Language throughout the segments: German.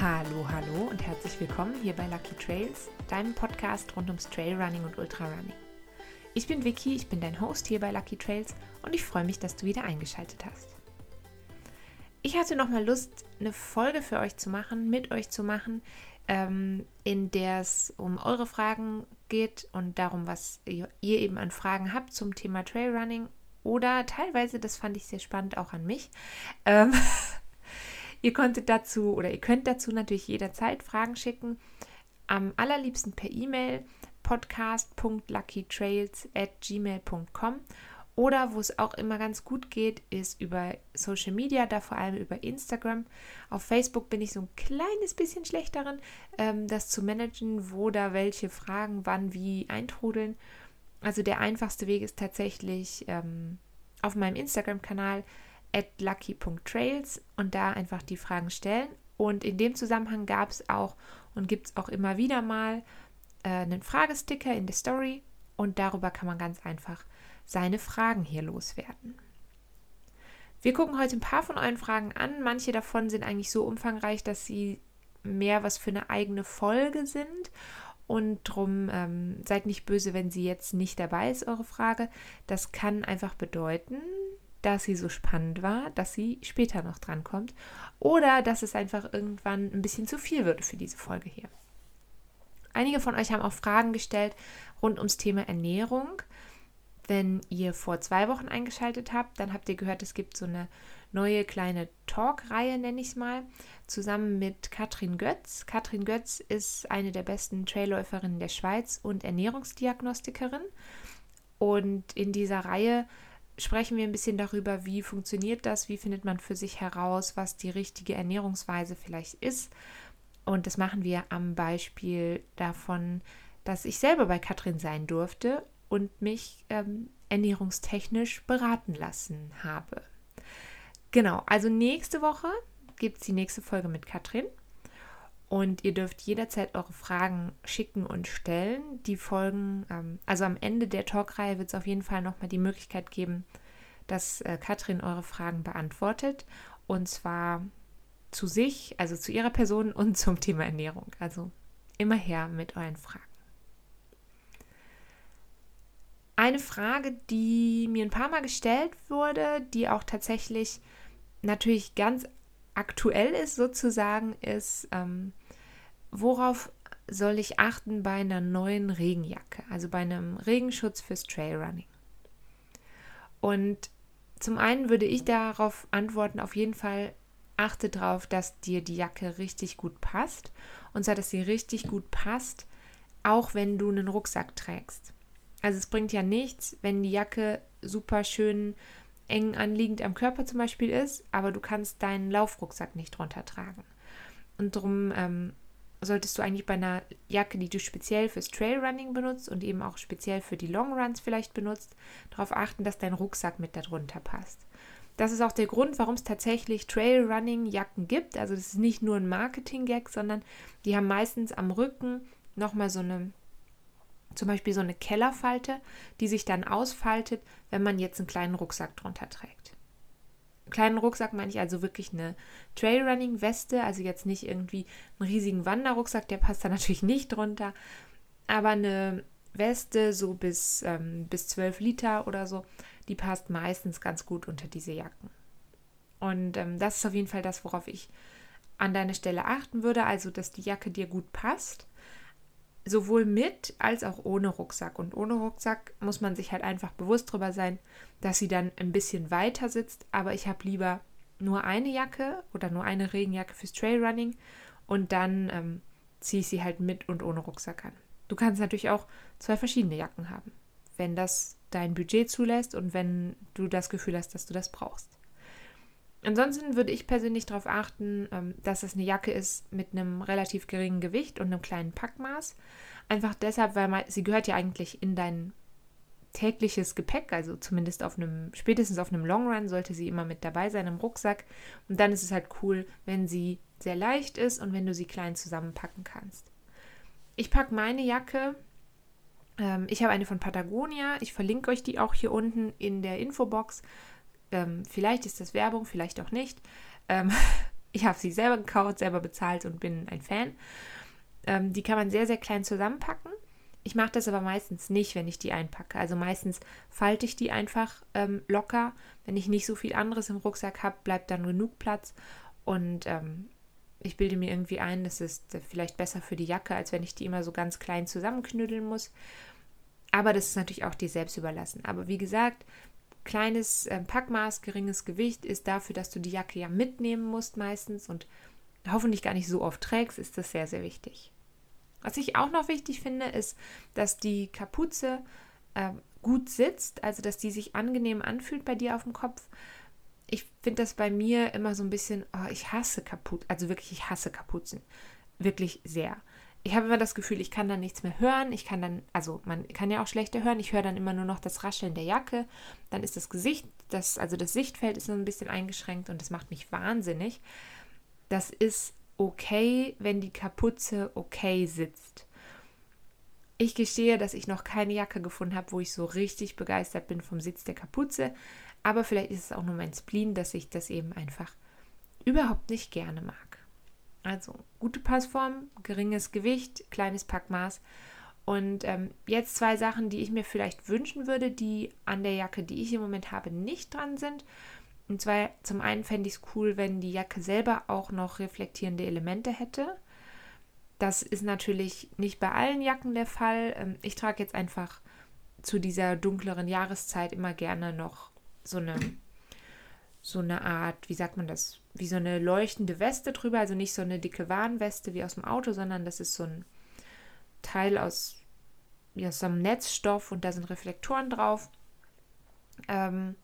Hallo, hallo und herzlich willkommen hier bei Lucky Trails, deinem Podcast rund ums Trailrunning und Ultrarunning. Ich bin Vicky, ich bin dein Host hier bei Lucky Trails und ich freue mich, dass du wieder eingeschaltet hast. Ich hatte nochmal Lust, eine Folge für euch zu machen, mit euch zu machen, ähm, in der es um eure Fragen geht und darum, was ihr, eben an Fragen habt zum Thema Trailrunning oder teilweise, das fand ich sehr spannend, auch an mich. Ähm, Ihr konntet dazu oder ihr könnt dazu natürlich jederzeit Fragen schicken. Am allerliebsten per E-Mail podcast.luckytrails at gmail.com oder wo es auch immer ganz gut geht, ist über Social Media, da vor allem über Instagram. Auf Facebook bin ich so ein kleines bisschen schlecht darin, ähm, das zu managen, wo da welche Fragen wann wie eintrudeln. Also der einfachste Weg ist tatsächlich ähm, auf meinem Instagram-Kanal at lucky.trails und da einfach die Fragen stellen. Und in dem Zusammenhang gab es auch und gibt es auch immer wieder mal äh, einen Fragesticker in der Story und darüber kann man ganz einfach seine Fragen hier loswerden. Wir gucken heute ein paar von euren Fragen an. Manche davon sind eigentlich so umfangreich, dass sie mehr was für eine eigene Folge sind. Und drum ähm, seid nicht böse, wenn sie jetzt nicht dabei ist, eure Frage. Das kann einfach bedeuten, dass sie so spannend war, dass sie später noch drankommt oder dass es einfach irgendwann ein bisschen zu viel würde für diese Folge hier. Einige von euch haben auch Fragen gestellt rund ums Thema Ernährung. Wenn ihr vor zwei Wochen eingeschaltet habt, dann habt ihr gehört, es gibt so eine neue kleine Talk-Reihe, nenne ich es mal, zusammen mit Katrin Götz. Katrin Götz ist eine der besten Trailläuferinnen der Schweiz und Ernährungsdiagnostikerin. Und in dieser Reihe sprechen wir ein bisschen darüber, wie funktioniert das, wie findet man für sich heraus, was die richtige Ernährungsweise vielleicht ist. Und das machen wir am Beispiel davon, dass ich selber bei Katrin sein durfte und mich ähm, ernährungstechnisch beraten lassen habe. Genau, also nächste Woche gibt es die nächste Folge mit Katrin. Und ihr dürft jederzeit eure Fragen schicken und stellen. Die Folgen, ähm, also am Ende der Talkreihe wird es auf jeden Fall nochmal die Möglichkeit geben, dass äh, Katrin eure Fragen beantwortet. Und zwar zu sich, also zu ihrer Person und zum Thema Ernährung. Also immer her mit euren Fragen. Eine Frage, die mir ein paar Mal gestellt wurde, die auch tatsächlich natürlich ganz aktuell ist sozusagen, ist, ähm, worauf soll ich achten bei einer neuen Regenjacke, also bei einem Regenschutz fürs Trailrunning? Und zum einen würde ich darauf antworten, auf jeden Fall achte darauf, dass dir die Jacke richtig gut passt. Und zwar, dass sie richtig gut passt, auch wenn du einen Rucksack trägst. Also es bringt ja nichts, wenn die Jacke super schön eng anliegend am Körper zum Beispiel ist, aber du kannst deinen Laufrucksack nicht drunter tragen. Und darum ähm, solltest du eigentlich bei einer Jacke, die du speziell fürs Trailrunning benutzt und eben auch speziell für die Longruns vielleicht benutzt, darauf achten, dass dein Rucksack mit darunter passt. Das ist auch der Grund, warum es tatsächlich Trailrunning-Jacken gibt. Also das ist nicht nur ein Marketing-Gag, sondern die haben meistens am Rücken nochmal so eine zum Beispiel so eine Kellerfalte, die sich dann ausfaltet, wenn man jetzt einen kleinen Rucksack drunter trägt. Einen kleinen Rucksack meine ich also wirklich eine Trailrunning-Weste, also jetzt nicht irgendwie einen riesigen Wanderrucksack, der passt da natürlich nicht drunter, aber eine Weste so bis, ähm, bis 12 Liter oder so, die passt meistens ganz gut unter diese Jacken. Und ähm, das ist auf jeden Fall das, worauf ich an deiner Stelle achten würde, also dass die Jacke dir gut passt sowohl mit als auch ohne Rucksack. Und ohne Rucksack muss man sich halt einfach bewusst darüber sein, dass sie dann ein bisschen weiter sitzt. Aber ich habe lieber nur eine Jacke oder nur eine Regenjacke fürs Trailrunning und dann ähm, ziehe ich sie halt mit und ohne Rucksack an. Du kannst natürlich auch zwei verschiedene Jacken haben, wenn das dein Budget zulässt und wenn du das Gefühl hast, dass du das brauchst. Ansonsten würde ich persönlich darauf achten, ähm, dass es eine Jacke ist mit einem relativ geringen Gewicht und einem kleinen Packmaß. Einfach deshalb, weil sie gehört ja eigentlich in dein tägliches Gepäck, also zumindest auf einem, spätestens auf einem Long Run sollte sie immer mit dabei sein im Rucksack. Und dann ist es halt cool, wenn sie sehr leicht ist und wenn du sie klein zusammenpacken kannst. Ich packe meine Jacke. Ähm, ich habe eine von Patagonia. Ich verlinke euch die auch hier unten in der Infobox. Ähm, vielleicht ist das Werbung, vielleicht auch nicht. Ähm, Ich habe sie selber gekauft, selber bezahlt und bin ein Fan. Ähm, die kann man sehr, sehr klein zusammenpacken. Ich mache das aber meistens nicht, wenn ich die einpacke. Also meistens falte ich die einfach ähm, locker. Wenn ich nicht so viel anderes im Rucksack habe, bleibt dann genug Platz. Und ähm, ich bilde mir irgendwie ein, das ist vielleicht besser für die Jacke, als wenn ich die immer so ganz klein zusammenknüdeln muss. Aber das ist natürlich auch dir selbst überlassen. Aber wie gesagt, kleines äh, Packmaß, geringes Gewicht ist dafür, dass du die Jacke ja mitnehmen musst meistens und hoffentlich gar nicht so oft trägst, ist das sehr, sehr wichtig. Was ich auch noch wichtig finde, ist, dass die Kapuze äh, gut sitzt, also dass die sich angenehm anfühlt bei dir auf dem Kopf. Ich finde das bei mir immer so ein bisschen, oh, ich hasse Kapuzen, also wirklich, ich hasse Kapuzen. Wirklich sehr. Ich habe immer das Gefühl, ich kann dann nichts mehr hören. Ich kann dann, also man kann ja auch schlechter hören. Ich höre dann immer nur noch das Rascheln der Jacke. Dann ist das Gesicht, das, also das Sichtfeld ist so ein bisschen eingeschränkt und das macht mich wahnsinnig. Das ist okay, wenn die Kapuze okay sitzt. Ich gestehe, dass ich noch keine Jacke gefunden habe, wo ich so richtig begeistert bin vom Sitz der Kapuze. Aber vielleicht ist es auch nur mein Spleen, dass ich das eben einfach überhaupt nicht gerne mag. Also gute Passform, geringes Gewicht, kleines Packmaß. Und ähm, jetzt zwei Sachen, die ich mir vielleicht wünschen würde, die an der Jacke, die ich im Moment habe, nicht dran sind. Und zwar zum einen fände ich es cool, wenn die Jacke selber auch noch reflektierende Elemente hätte. Das ist natürlich nicht bei allen Jacken der Fall. Ähm, ich trage jetzt einfach zu dieser dunkleren Jahreszeit immer gerne noch so eine, so eine Art, wie sagt man das, wie so eine leuchtende Weste drüber. Also nicht so eine dicke Warnweste wie aus dem Auto, sondern das ist so ein Teil aus, ja, so einem Netzstoff und da sind Reflektoren drauf. Ähm,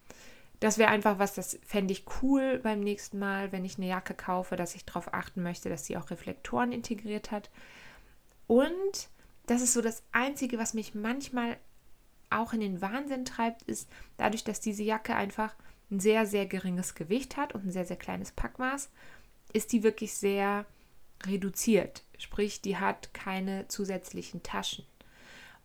das wäre einfach was, das fände ich cool beim nächsten Mal, wenn ich eine Jacke kaufe, dass ich darauf achten möchte, dass sie auch Reflektoren integriert hat. Und das ist so das Einzige, was mich manchmal auch in den Wahnsinn treibt, ist dadurch, dass diese Jacke einfach ein sehr, sehr geringes Gewicht hat und ein sehr, sehr kleines Packmaß, ist die wirklich sehr reduziert. Sprich, die hat keine zusätzlichen Taschen.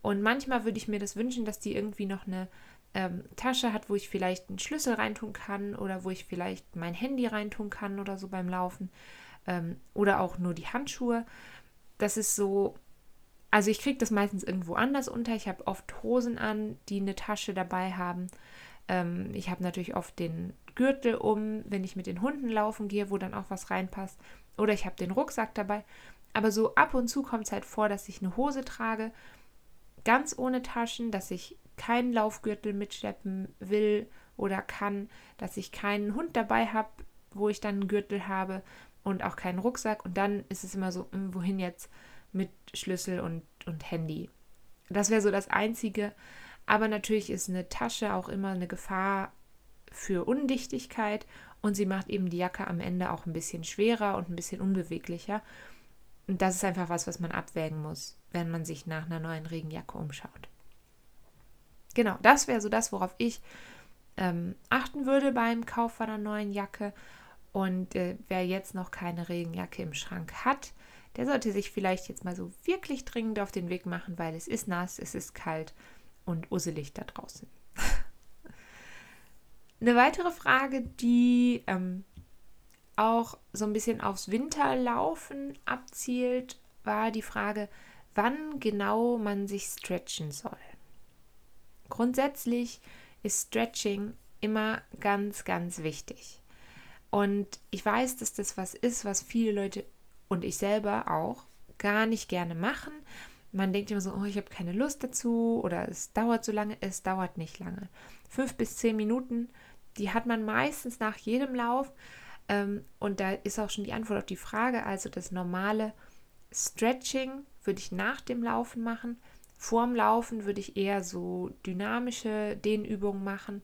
Und manchmal würde ich mir das wünschen, dass die irgendwie noch eine ähm, Tasche hat, wo ich vielleicht einen Schlüssel reintun kann oder wo ich vielleicht mein Handy reintun kann oder so beim Laufen ähm, oder auch nur die Handschuhe. Das ist so, also ich kriege das meistens irgendwo anders unter. Ich habe oft Hosen an, die eine Tasche dabei haben. Ähm, ich habe natürlich oft den Gürtel um, wenn ich mit den Hunden laufen gehe, wo dann auch was reinpasst. Oder ich habe den Rucksack dabei. Aber so ab und zu kommt es halt vor, dass ich eine Hose trage, ganz ohne Taschen, dass ich keinen Laufgürtel mitschleppen will oder kann, dass ich keinen Hund dabei habe, wo ich dann einen Gürtel habe und auch keinen Rucksack. Und dann ist es immer so, hm, wohin jetzt mit Schlüssel und, und Handy. Das wäre so das Einzige. Aber natürlich ist eine Tasche auch immer eine Gefahr für Undichtigkeit und sie macht eben die Jacke am Ende auch ein bisschen schwerer und ein bisschen unbeweglicher. Und das ist einfach was, was man abwägen muss, wenn man sich nach einer neuen Regenjacke umschaut. Genau, das wäre so das, worauf ich ähm, achten würde beim Kauf einer neuen Jacke. Und äh, wer jetzt noch keine Regenjacke im Schrank hat, der sollte sich vielleicht jetzt mal so wirklich dringend auf den Weg machen, weil es ist nass, es ist kalt und usselig da draußen. Eine weitere Frage, die ähm, auch so ein bisschen aufs Winterlaufen abzielt, war die Frage, wann genau man sich stretchen soll. Grundsätzlich ist Stretching immer ganz, ganz wichtig. Und ich weiß, dass das was ist, was viele Leute und ich selber auch gar nicht gerne machen. Man denkt immer so, oh, ich habe keine Lust dazu oder es dauert so lange. Es dauert nicht lange. Fünf bis zehn Minuten, die hat man meistens nach jedem Lauf. Ähm, und da ist auch schon die Antwort auf die Frage. Also das normale Stretching würde ich nach dem Laufen machen. Vorm Laufen würde ich eher so dynamische Dehnübungen machen.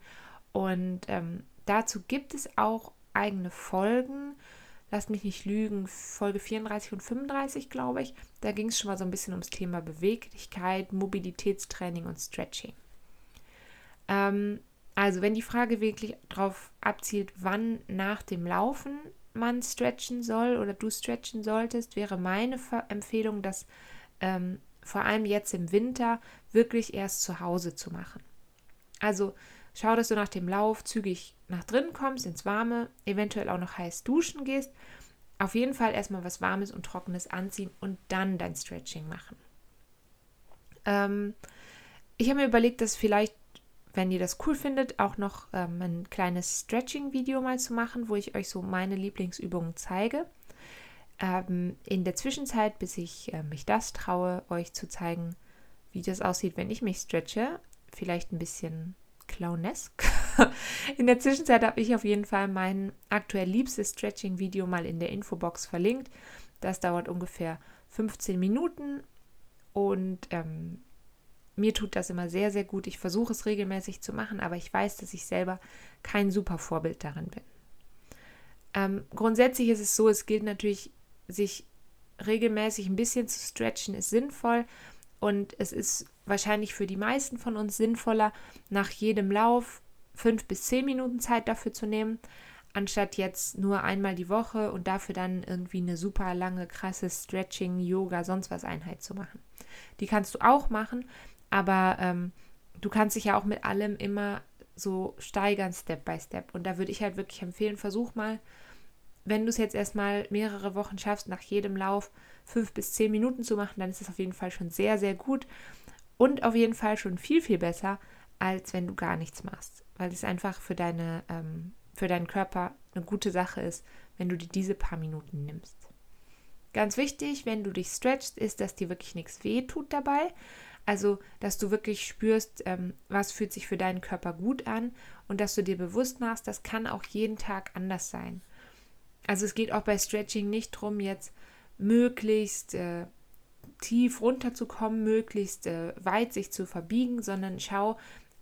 Und ähm, dazu gibt es auch eigene Folgen. Lasst mich nicht lügen, Folge 34 und 35, glaube ich. Da ging es schon mal so ein bisschen ums Thema Beweglichkeit, Mobilitätstraining und Stretching. Ähm, also, wenn die Frage wirklich darauf abzielt, wann nach dem Laufen man stretchen soll oder du stretchen solltest, wäre meine Empfehlung, dass ähm, vor allem jetzt im Winter, wirklich erst zu Hause zu machen. Also schau, dass du nach dem Lauf zügig nach drinnen kommst, ins Warme, eventuell auch noch heiß duschen gehst auf jeden Fall erstmal was Warmes und Trockenes anziehen und dann dein Stretching machen. Ähm, ich habe mir überlegt, dass vielleicht, wenn ihr das cool findet, auch noch ähm, ein kleines Stretching-Video mal zu machen, wo ich euch so meine Lieblingsübungen zeige. Ähm, in der Zwischenzeit, bis ich äh, mich das traue, euch zu zeigen, wie das aussieht, wenn ich mich stretche, vielleicht ein bisschen clownesk. in der Zwischenzeit habe ich auf jeden Fall mein aktuell liebstes Stretching-Video mal in der Infobox verlinkt. Das dauert ungefähr 15 Minuten und ähm, mir tut das immer sehr, sehr gut. Ich versuche es regelmäßig zu machen, aber ich weiß, dass ich selber kein super Vorbild darin bin. Ähm, grundsätzlich ist es so, es gilt natürlich, sich regelmäßig ein bisschen zu stretchen, ist sinnvoll. Und es ist wahrscheinlich für die meisten von uns sinnvoller, nach jedem Lauf fünf bis zehn Minuten Zeit dafür zu nehmen, anstatt jetzt nur einmal die Woche und dafür dann irgendwie eine super lange, krasse Stretching, Yoga, sonst was Einheit zu machen. Die kannst du auch machen, aber ähm, du kannst dich ja auch mit allem immer so steigern, Step by Step. Und da würde ich halt wirklich empfehlen, versuch mal, wenn du es jetzt erstmal mehrere Wochen schaffst, nach jedem Lauf fünf bis zehn Minuten zu machen, dann ist es auf jeden Fall schon sehr, sehr gut und auf jeden Fall schon viel, viel besser, als wenn du gar nichts machst, weil es einfach für, deine, ähm, für deinen Körper eine gute Sache ist, wenn du dir diese paar Minuten nimmst. Ganz wichtig, wenn du dich stretchst, ist, dass dir wirklich nichts weh tut dabei. Also, dass du wirklich spürst, ähm, was fühlt sich für deinen Körper gut an und dass du dir bewusst machst, das kann auch jeden Tag anders sein. Also es geht auch bei Stretching nicht darum, jetzt möglichst äh, tief runterzukommen, möglichst äh, weit sich zu verbiegen, sondern schau,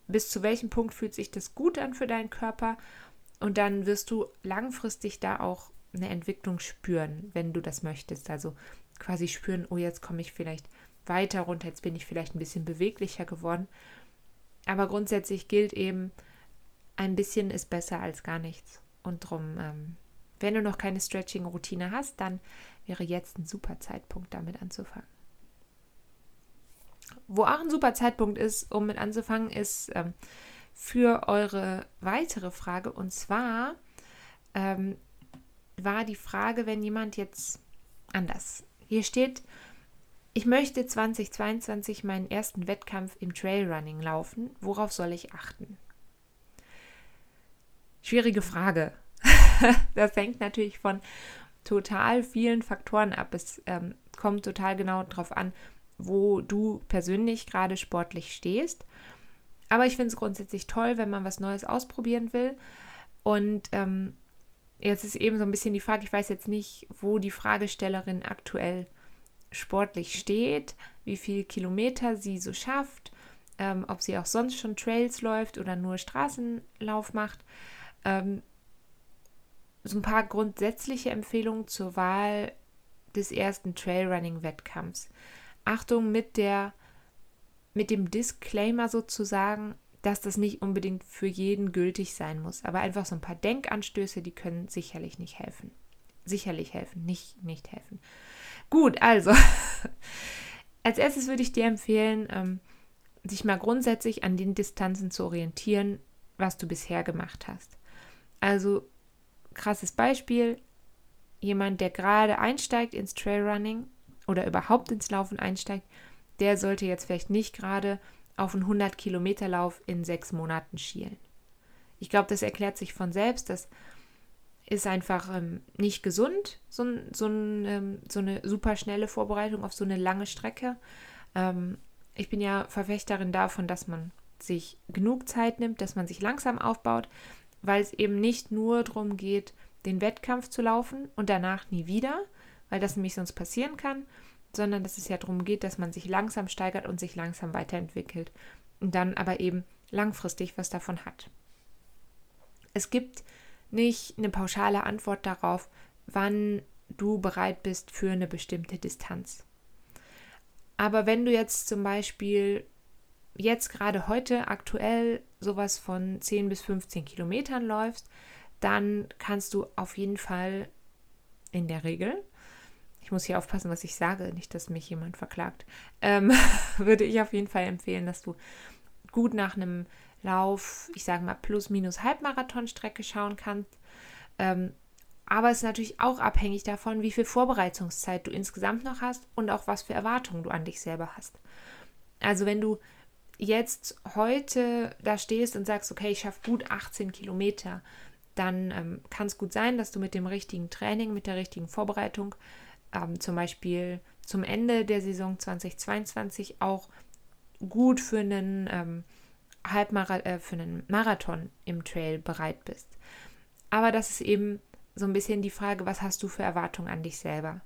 bis zu welchem Punkt fühlt sich das gut an für deinen Körper und dann wirst du langfristig da auch eine Entwicklung spüren, wenn du das möchtest. Also quasi spüren, oh, jetzt komme ich vielleicht weiter runter, jetzt bin ich vielleicht ein bisschen beweglicher geworden. Aber grundsätzlich gilt eben, ein bisschen ist besser als gar nichts. Und drum ähm, wenn du noch keine Stretching-Routine hast, dann wäre jetzt ein super Zeitpunkt, damit anzufangen. Wo auch ein super Zeitpunkt ist, um mit anzufangen, ist ähm, für eure weitere Frage. Und zwar ähm, war die Frage, wenn jemand jetzt anders. Hier steht, ich möchte 2022 meinen ersten Wettkampf im Trailrunning laufen. Worauf soll ich achten? Schwierige Frage. das hängt natürlich von total vielen Faktoren ab. Es ähm, kommt total genau darauf an, wo du persönlich gerade sportlich stehst. Aber ich finde es grundsätzlich toll, wenn man was Neues ausprobieren will. Und ähm, jetzt ist eben so ein bisschen die Frage, ich weiß jetzt nicht, wo die Fragestellerin aktuell sportlich steht, wie viele Kilometer sie so schafft, ähm, ob sie auch sonst schon Trails läuft oder nur Straßenlauf macht. Ähm, so ein paar grundsätzliche Empfehlungen zur Wahl des ersten Trailrunning-Wettkampfs. Achtung mit der mit dem Disclaimer sozusagen, dass das nicht unbedingt für jeden gültig sein muss, aber einfach so ein paar Denkanstöße, die können sicherlich nicht helfen. Sicherlich helfen, nicht nicht helfen. Gut, also als erstes würde ich dir empfehlen, ähm, sich mal grundsätzlich an den Distanzen zu orientieren, was du bisher gemacht hast. Also krasses Beispiel, jemand, der gerade einsteigt ins Trailrunning oder überhaupt ins Laufen einsteigt, der sollte jetzt vielleicht nicht gerade auf einen 100 Kilometer Lauf in sechs Monaten schielen. Ich glaube, das erklärt sich von selbst. Das ist einfach ähm, nicht gesund, so, so, ähm, so, eine super schnelle Vorbereitung auf so eine lange Strecke. Ähm, ich bin ja Verfechterin davon, dass man sich genug Zeit nimmt, dass man sich langsam aufbaut, weil es eben nicht nur darum geht, den Wettkampf zu laufen und danach nie wieder, weil das nämlich sonst passieren kann, sondern dass es ja darum geht, dass man sich langsam steigert und sich langsam weiterentwickelt und dann aber eben langfristig was davon hat. Es gibt nicht eine pauschale Antwort darauf, wann du bereit bist für eine bestimmte Distanz. Aber wenn du jetzt zum Beispiel jetzt gerade heute aktuell sowas von 10 bis 15 Kilometern läufst, dann kannst du auf jeden Fall in der Regel, muss hier aufpassen, was ich sage, nicht, dass mich jemand verklagt, ähm, würde ich auf jeden Fall empfehlen, dass du gut nach einem Lauf, ich sage mal plus minus Halbmarathonstrecke schauen kannst. Ähm, Aber es ist natürlich auch abhängig davon, wie viel Vorbereitungszeit du insgesamt noch hast und auch was für Erwartungen du an dich selber hast. Also wenn du jetzt heute da stehst und sagst, okay, ich schaffe gut 18 Kilometer, dann ähm, kann es gut sein, dass du mit dem richtigen Training, mit der richtigen Vorbereitung, ähm, zum Beispiel zum Ende der Saison 2022 auch gut für einen ähm, Halbmarathon, äh, für einen Marathon im Trail bereit bist. Aber das ist eben so ein bisschen die Frage, was hast du für Erwartungen an dich selber?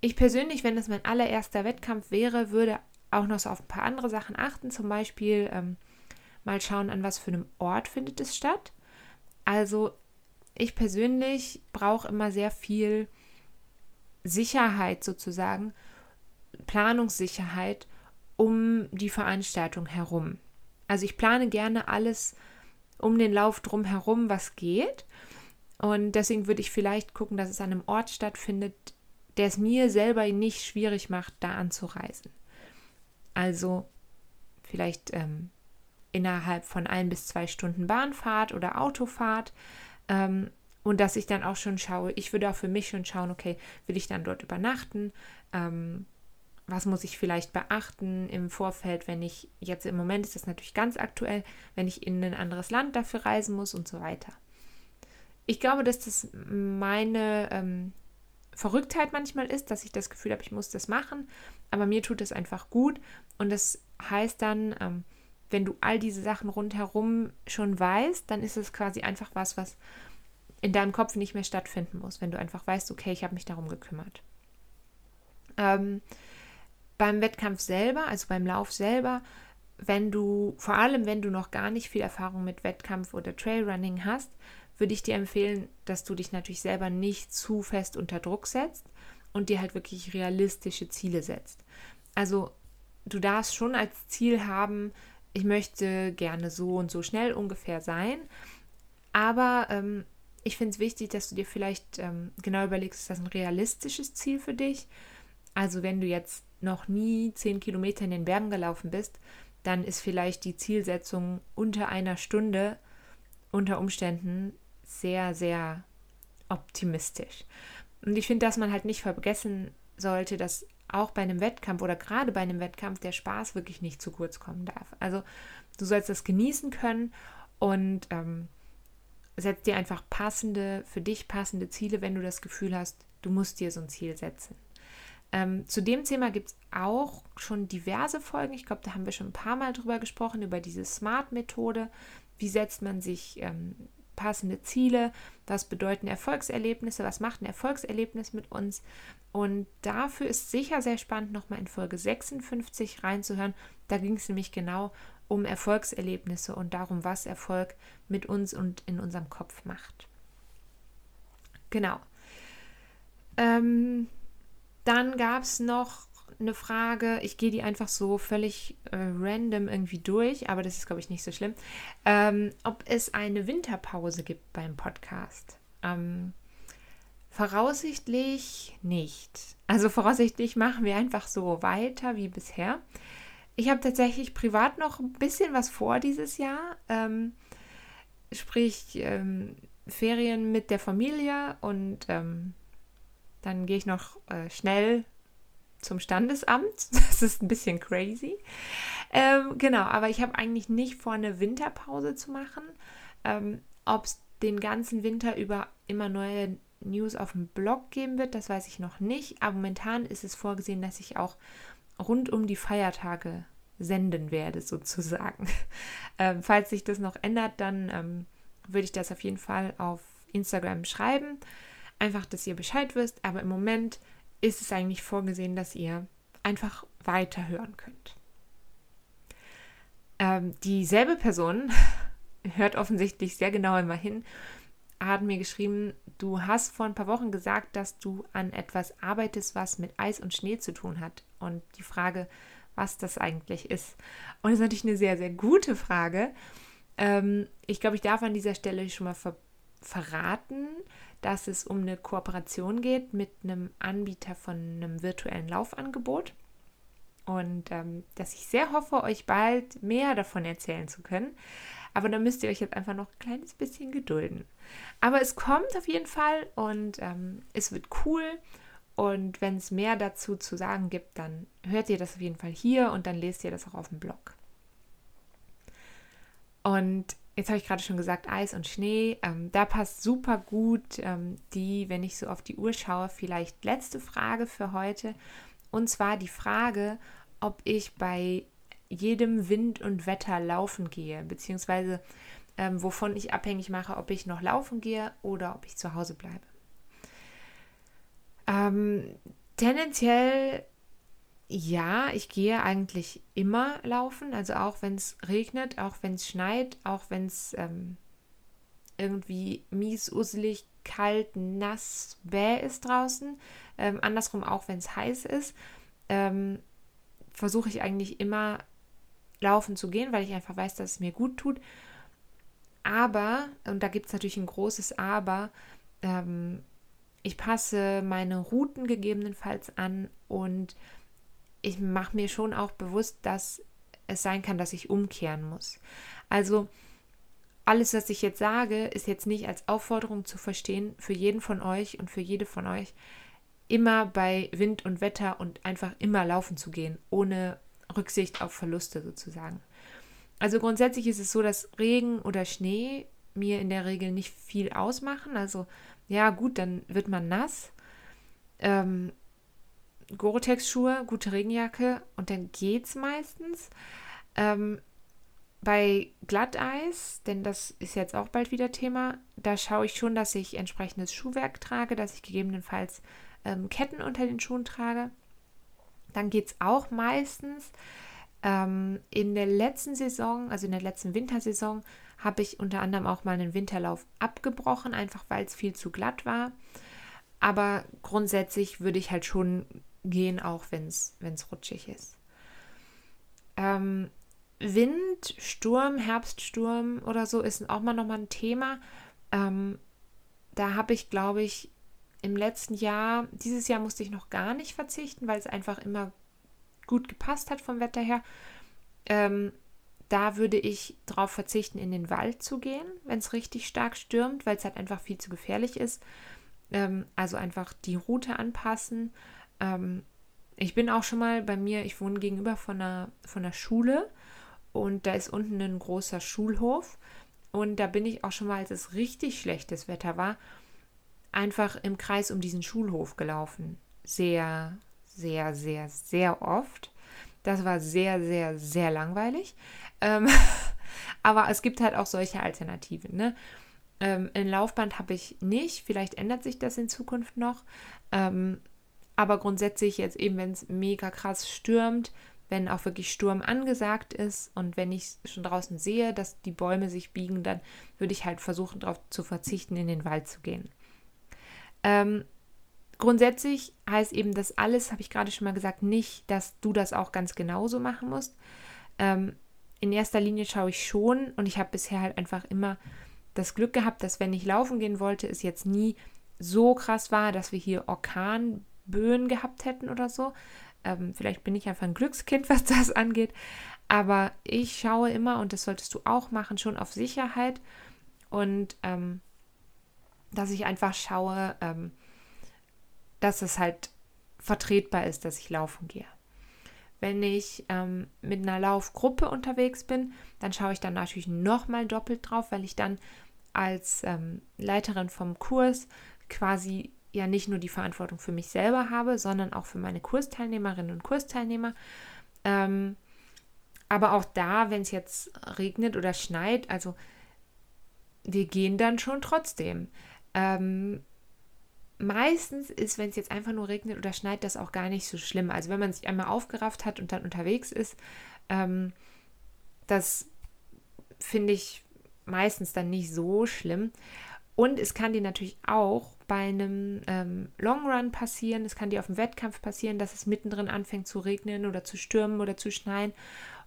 Ich persönlich, wenn es mein allererster Wettkampf wäre, würde auch noch so auf ein paar andere Sachen achten. Zum Beispiel ähm, mal schauen, an was für einem Ort findet es statt. Also ich persönlich brauche immer sehr viel Sicherheit sozusagen, Planungssicherheit um die Veranstaltung herum. Also ich plane gerne alles um den Lauf drum herum, was geht. Und deswegen würde ich vielleicht gucken, dass es an einem Ort stattfindet, der es mir selber nicht schwierig macht, da anzureisen. Also vielleicht ähm, innerhalb von ein bis zwei Stunden Bahnfahrt oder Autofahrt. Ähm, und dass ich dann auch schon schaue, ich würde auch für mich schon schauen, okay, will ich dann dort übernachten? Ähm, was muss ich vielleicht beachten im Vorfeld, wenn ich jetzt im Moment ist das natürlich ganz aktuell, wenn ich in ein anderes Land dafür reisen muss und so weiter. Ich glaube, dass das meine ähm, Verrücktheit manchmal ist, dass ich das Gefühl habe, ich muss das machen, aber mir tut es einfach gut und das heißt dann, ähm, wenn du all diese Sachen rundherum schon weißt, dann ist es quasi einfach was, was in deinem Kopf nicht mehr stattfinden muss, wenn du einfach weißt, okay, ich habe mich darum gekümmert. Ähm, beim Wettkampf selber, also beim Lauf selber, wenn du, vor allem wenn du noch gar nicht viel Erfahrung mit Wettkampf oder Trailrunning hast, würde ich dir empfehlen, dass du dich natürlich selber nicht zu fest unter Druck setzt und dir halt wirklich realistische Ziele setzt. Also du darfst schon als Ziel haben, ich möchte gerne so und so schnell ungefähr sein, aber ähm, ich finde es wichtig, dass du dir vielleicht ähm, genau überlegst, ist das ein realistisches Ziel für dich? Also wenn du jetzt noch nie zehn Kilometer in den Bergen gelaufen bist, dann ist vielleicht die Zielsetzung unter einer Stunde unter Umständen sehr, sehr optimistisch. Und ich finde, dass man halt nicht vergessen sollte, dass auch bei einem Wettkampf oder gerade bei einem Wettkampf der Spaß wirklich nicht zu kurz kommen darf. Also du sollst das genießen können und ähm, setz dir einfach passende, für dich passende Ziele, wenn du das Gefühl hast, du musst dir so ein Ziel setzen. Ähm, zu dem Thema gibt es auch schon diverse Folgen. Ich glaube, da haben wir schon ein paar Mal drüber gesprochen, über diese Smart-Methode. Wie setzt man sich ähm, passende Ziele, was bedeuten Erfolgserlebnisse, was macht ein Erfolgserlebnis mit uns. Und dafür ist sicher sehr spannend, nochmal in Folge 56 reinzuhören. Da ging es nämlich genau um Erfolgserlebnisse und darum, was Erfolg mit uns und in unserem Kopf macht. Genau. Ähm, dann gab es noch eine Frage, ich gehe die einfach so völlig äh, random irgendwie durch, aber das ist, glaube ich, nicht so schlimm, ähm, ob es eine Winterpause gibt beim Podcast. Ähm, voraussichtlich nicht. Also voraussichtlich machen wir einfach so weiter wie bisher. Ich habe tatsächlich privat noch ein bisschen was vor dieses Jahr. Ähm, sprich, ähm, Ferien mit der Familie und ähm, dann gehe ich noch äh, schnell zum Standesamt. Das ist ein bisschen crazy. Ähm, genau, aber ich habe eigentlich nicht vor, eine Winterpause zu machen. Ähm, Ob es den ganzen Winter über immer neue News auf dem Blog geben wird, das weiß ich noch nicht. Aber momentan ist es vorgesehen, dass ich auch rund um die Feiertage senden werde, sozusagen. Ähm, falls sich das noch ändert, dann ähm, würde ich das auf jeden Fall auf Instagram schreiben. Einfach, dass ihr Bescheid wisst. Aber im Moment ist es eigentlich vorgesehen, dass ihr einfach weiterhören könnt. Ähm, dieselbe Person hört offensichtlich sehr genau immer hin, hat mir geschrieben, du hast vor ein paar Wochen gesagt, dass du an etwas arbeitest, was mit Eis und Schnee zu tun hat. Und die Frage, was das eigentlich ist. Und das ist natürlich eine sehr, sehr gute Frage. Ähm, ich glaube, ich darf an dieser Stelle schon mal ver verraten, dass es um eine Kooperation geht mit einem Anbieter von einem virtuellen Laufangebot. Und ähm, dass ich sehr hoffe, euch bald mehr davon erzählen zu können. Aber da müsst ihr euch jetzt einfach noch ein kleines bisschen gedulden. Aber es kommt auf jeden Fall und ähm, es wird cool. Und wenn es mehr dazu zu sagen gibt, dann hört ihr das auf jeden Fall hier und dann lest ihr das auch auf dem Blog. Und jetzt habe ich gerade schon gesagt, Eis und Schnee. Ähm, da passt super gut ähm, die, wenn ich so auf die Uhr schaue, vielleicht letzte Frage für heute. Und zwar die Frage, ob ich bei jedem Wind und Wetter laufen gehe, beziehungsweise ähm, wovon ich abhängig mache, ob ich noch laufen gehe oder ob ich zu Hause bleibe. Ähm, tendenziell ja, ich gehe eigentlich immer laufen, also auch wenn es regnet, auch wenn es schneit, auch wenn es ähm, irgendwie mies, uselig, kalt, nass, bäh ist draußen. Ähm, andersrum auch, wenn es heiß ist, ähm, versuche ich eigentlich immer laufen zu gehen, weil ich einfach weiß, dass es mir gut tut. Aber, und da gibt es natürlich ein großes Aber, ähm, ich passe meine Routen gegebenenfalls an und ich mache mir schon auch bewusst, dass es sein kann, dass ich umkehren muss. Also alles, was ich jetzt sage, ist jetzt nicht als Aufforderung zu verstehen für jeden von euch und für jede von euch, immer bei Wind und Wetter und einfach immer laufen zu gehen, ohne Rücksicht auf Verluste sozusagen. Also grundsätzlich ist es so, dass Regen oder Schnee mir in der Regel nicht viel ausmachen. Also ja gut, dann wird man nass. Ähm, Gore-Tex-Schuhe, gute Regenjacke und dann geht's meistens. Ähm, bei Glatteis, denn das ist jetzt auch bald wieder Thema, da schaue ich schon, dass ich entsprechendes Schuhwerk trage, dass ich gegebenenfalls ähm, Ketten unter den Schuhen trage. Dann geht es auch meistens. Ähm, in der letzten Saison, also in der letzten Wintersaison, habe ich unter anderem auch mal einen Winterlauf abgebrochen, einfach weil es viel zu glatt war. Aber grundsätzlich würde ich halt schon gehen, auch wenn es rutschig ist. Ähm, Wind, Sturm, Herbststurm oder so ist auch mal nochmal ein Thema. Ähm, da habe ich, glaube ich, im letzten Jahr, dieses Jahr musste ich noch gar nicht verzichten, weil es einfach immer gut gepasst hat vom Wetter her. Ähm, da würde ich darauf verzichten, in den Wald zu gehen, wenn es richtig stark stürmt, weil es halt einfach viel zu gefährlich ist. Ähm, also einfach die Route anpassen. Ähm, ich bin auch schon mal bei mir, ich wohne gegenüber von einer, von einer Schule und da ist unten ein großer Schulhof. Und da bin ich auch schon mal, als es richtig schlechtes Wetter war, einfach im Kreis um diesen Schulhof gelaufen. Sehr, sehr, sehr, sehr oft. Das war sehr, sehr, sehr langweilig. Ähm, aber es gibt halt auch solche Alternativen. Ne? Ähm, ein Laufband habe ich nicht. Vielleicht ändert sich das in Zukunft noch. Ähm, aber grundsätzlich jetzt eben, wenn es mega krass stürmt, wenn auch wirklich Sturm angesagt ist und wenn ich schon draußen sehe, dass die Bäume sich biegen, dann würde ich halt versuchen, darauf zu verzichten, in den Wald zu gehen. Ähm, grundsätzlich heißt eben das alles, habe ich gerade schon mal gesagt, nicht, dass du das auch ganz genauso machen musst. Ähm, in erster Linie schaue ich schon und ich habe bisher halt einfach immer das Glück gehabt, dass wenn ich laufen gehen wollte, es jetzt nie so krass war, dass wir hier Orkan Böen gehabt hätten oder so. Ähm, vielleicht bin ich einfach ein Glückskind, was das angeht. Aber ich schaue immer, und das solltest du auch machen, schon auf Sicherheit. Und ähm, dass ich einfach schaue, ähm, dass es halt vertretbar ist, dass ich laufen gehe. Wenn ich ähm, mit einer Laufgruppe unterwegs bin, dann schaue ich dann natürlich nochmal doppelt drauf, weil ich dann als ähm, Leiterin vom Kurs quasi ja nicht nur die Verantwortung für mich selber habe, sondern auch für meine Kursteilnehmerinnen und Kursteilnehmer. Ähm, aber auch da, wenn es jetzt regnet oder schneit, also wir gehen dann schon trotzdem. Ähm, meistens ist, wenn es jetzt einfach nur regnet oder schneit, das auch gar nicht so schlimm. Also wenn man sich einmal aufgerafft hat und dann unterwegs ist, ähm, das finde ich meistens dann nicht so schlimm. Und es kann dir natürlich auch bei einem ähm, Long Run passieren, es kann dir auf dem Wettkampf passieren, dass es mittendrin anfängt zu regnen oder zu stürmen oder zu schneien.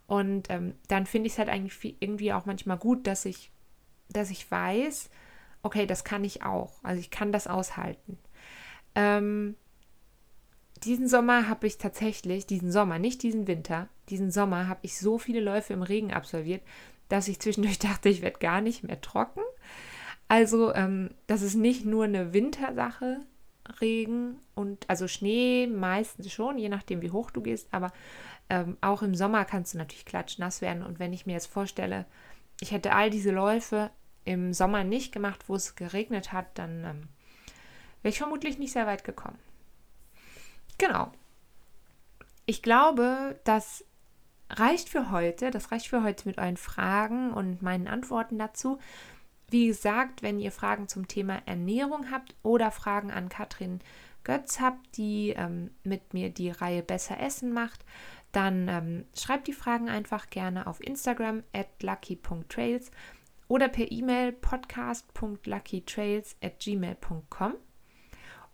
Und ähm, dann finde ich es halt eigentlich irgendwie auch manchmal gut, dass ich, dass ich weiß, okay, das kann ich auch. Also ich kann das aushalten. Ähm, diesen Sommer habe ich tatsächlich, diesen Sommer, nicht diesen Winter, diesen Sommer habe ich so viele Läufe im Regen absolviert, dass ich zwischendurch dachte, ich werde gar nicht mehr trocken. Also, ähm, das ist nicht nur eine Wintersache, Regen und also Schnee meistens schon, je nachdem, wie hoch du gehst, aber ähm, auch im Sommer kannst du natürlich klatschnass werden. Und wenn ich mir jetzt vorstelle, ich hätte all diese Läufe im Sommer nicht gemacht, wo es geregnet hat, dann ähm, wäre ich vermutlich nicht sehr weit gekommen. Genau. Ich glaube, das reicht für heute. Das reicht für heute mit euren Fragen und meinen Antworten dazu. Wie gesagt, wenn ihr Fragen zum Thema Ernährung habt oder Fragen an Katrin Götz habt, die ähm, mit mir die Reihe Besser Essen macht, dann ähm, schreibt die Fragen einfach gerne auf Instagram at lucky.trails oder per E-Mail podcast.luckytrails at gmail.com.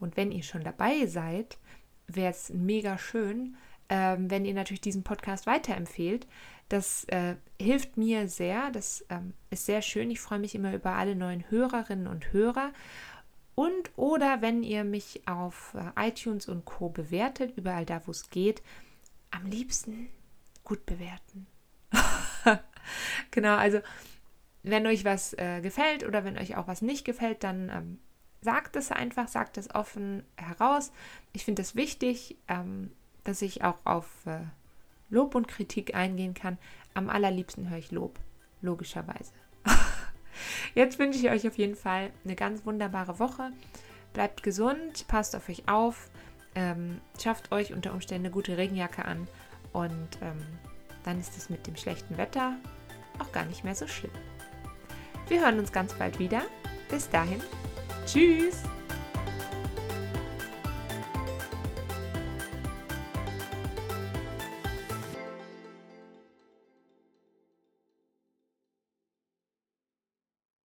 Und wenn ihr schon dabei seid, wäre es mega schön, ähm, wenn ihr natürlich diesen Podcast weiterempfehlt. Das äh, hilft mir sehr. Das ähm, ist sehr schön. Ich freue mich immer über alle neuen Hörerinnen und Hörer. Und oder wenn ihr mich auf äh, iTunes und Co. bewertet, überall da, wo es geht, am liebsten gut bewerten. genau, also wenn euch was äh, gefällt oder wenn euch auch was nicht gefällt, dann ähm, sagt es einfach, sagt es offen heraus. Ich finde es wichtig, ähm, dass ich auch auf äh, Lob und Kritik eingehen kann. Am allerliebsten höre ich Lob, logischerweise. Jetzt wünsche ich euch auf jeden Fall eine ganz wunderbare Woche. Bleibt gesund, passt auf euch auf, ähm, schafft euch unter Umständen eine gute Regenjacke an und ähm, dann ist es mit dem schlechten Wetter auch gar nicht mehr so schlimm. Wir hören uns ganz bald wieder. Bis dahin. Tschüss.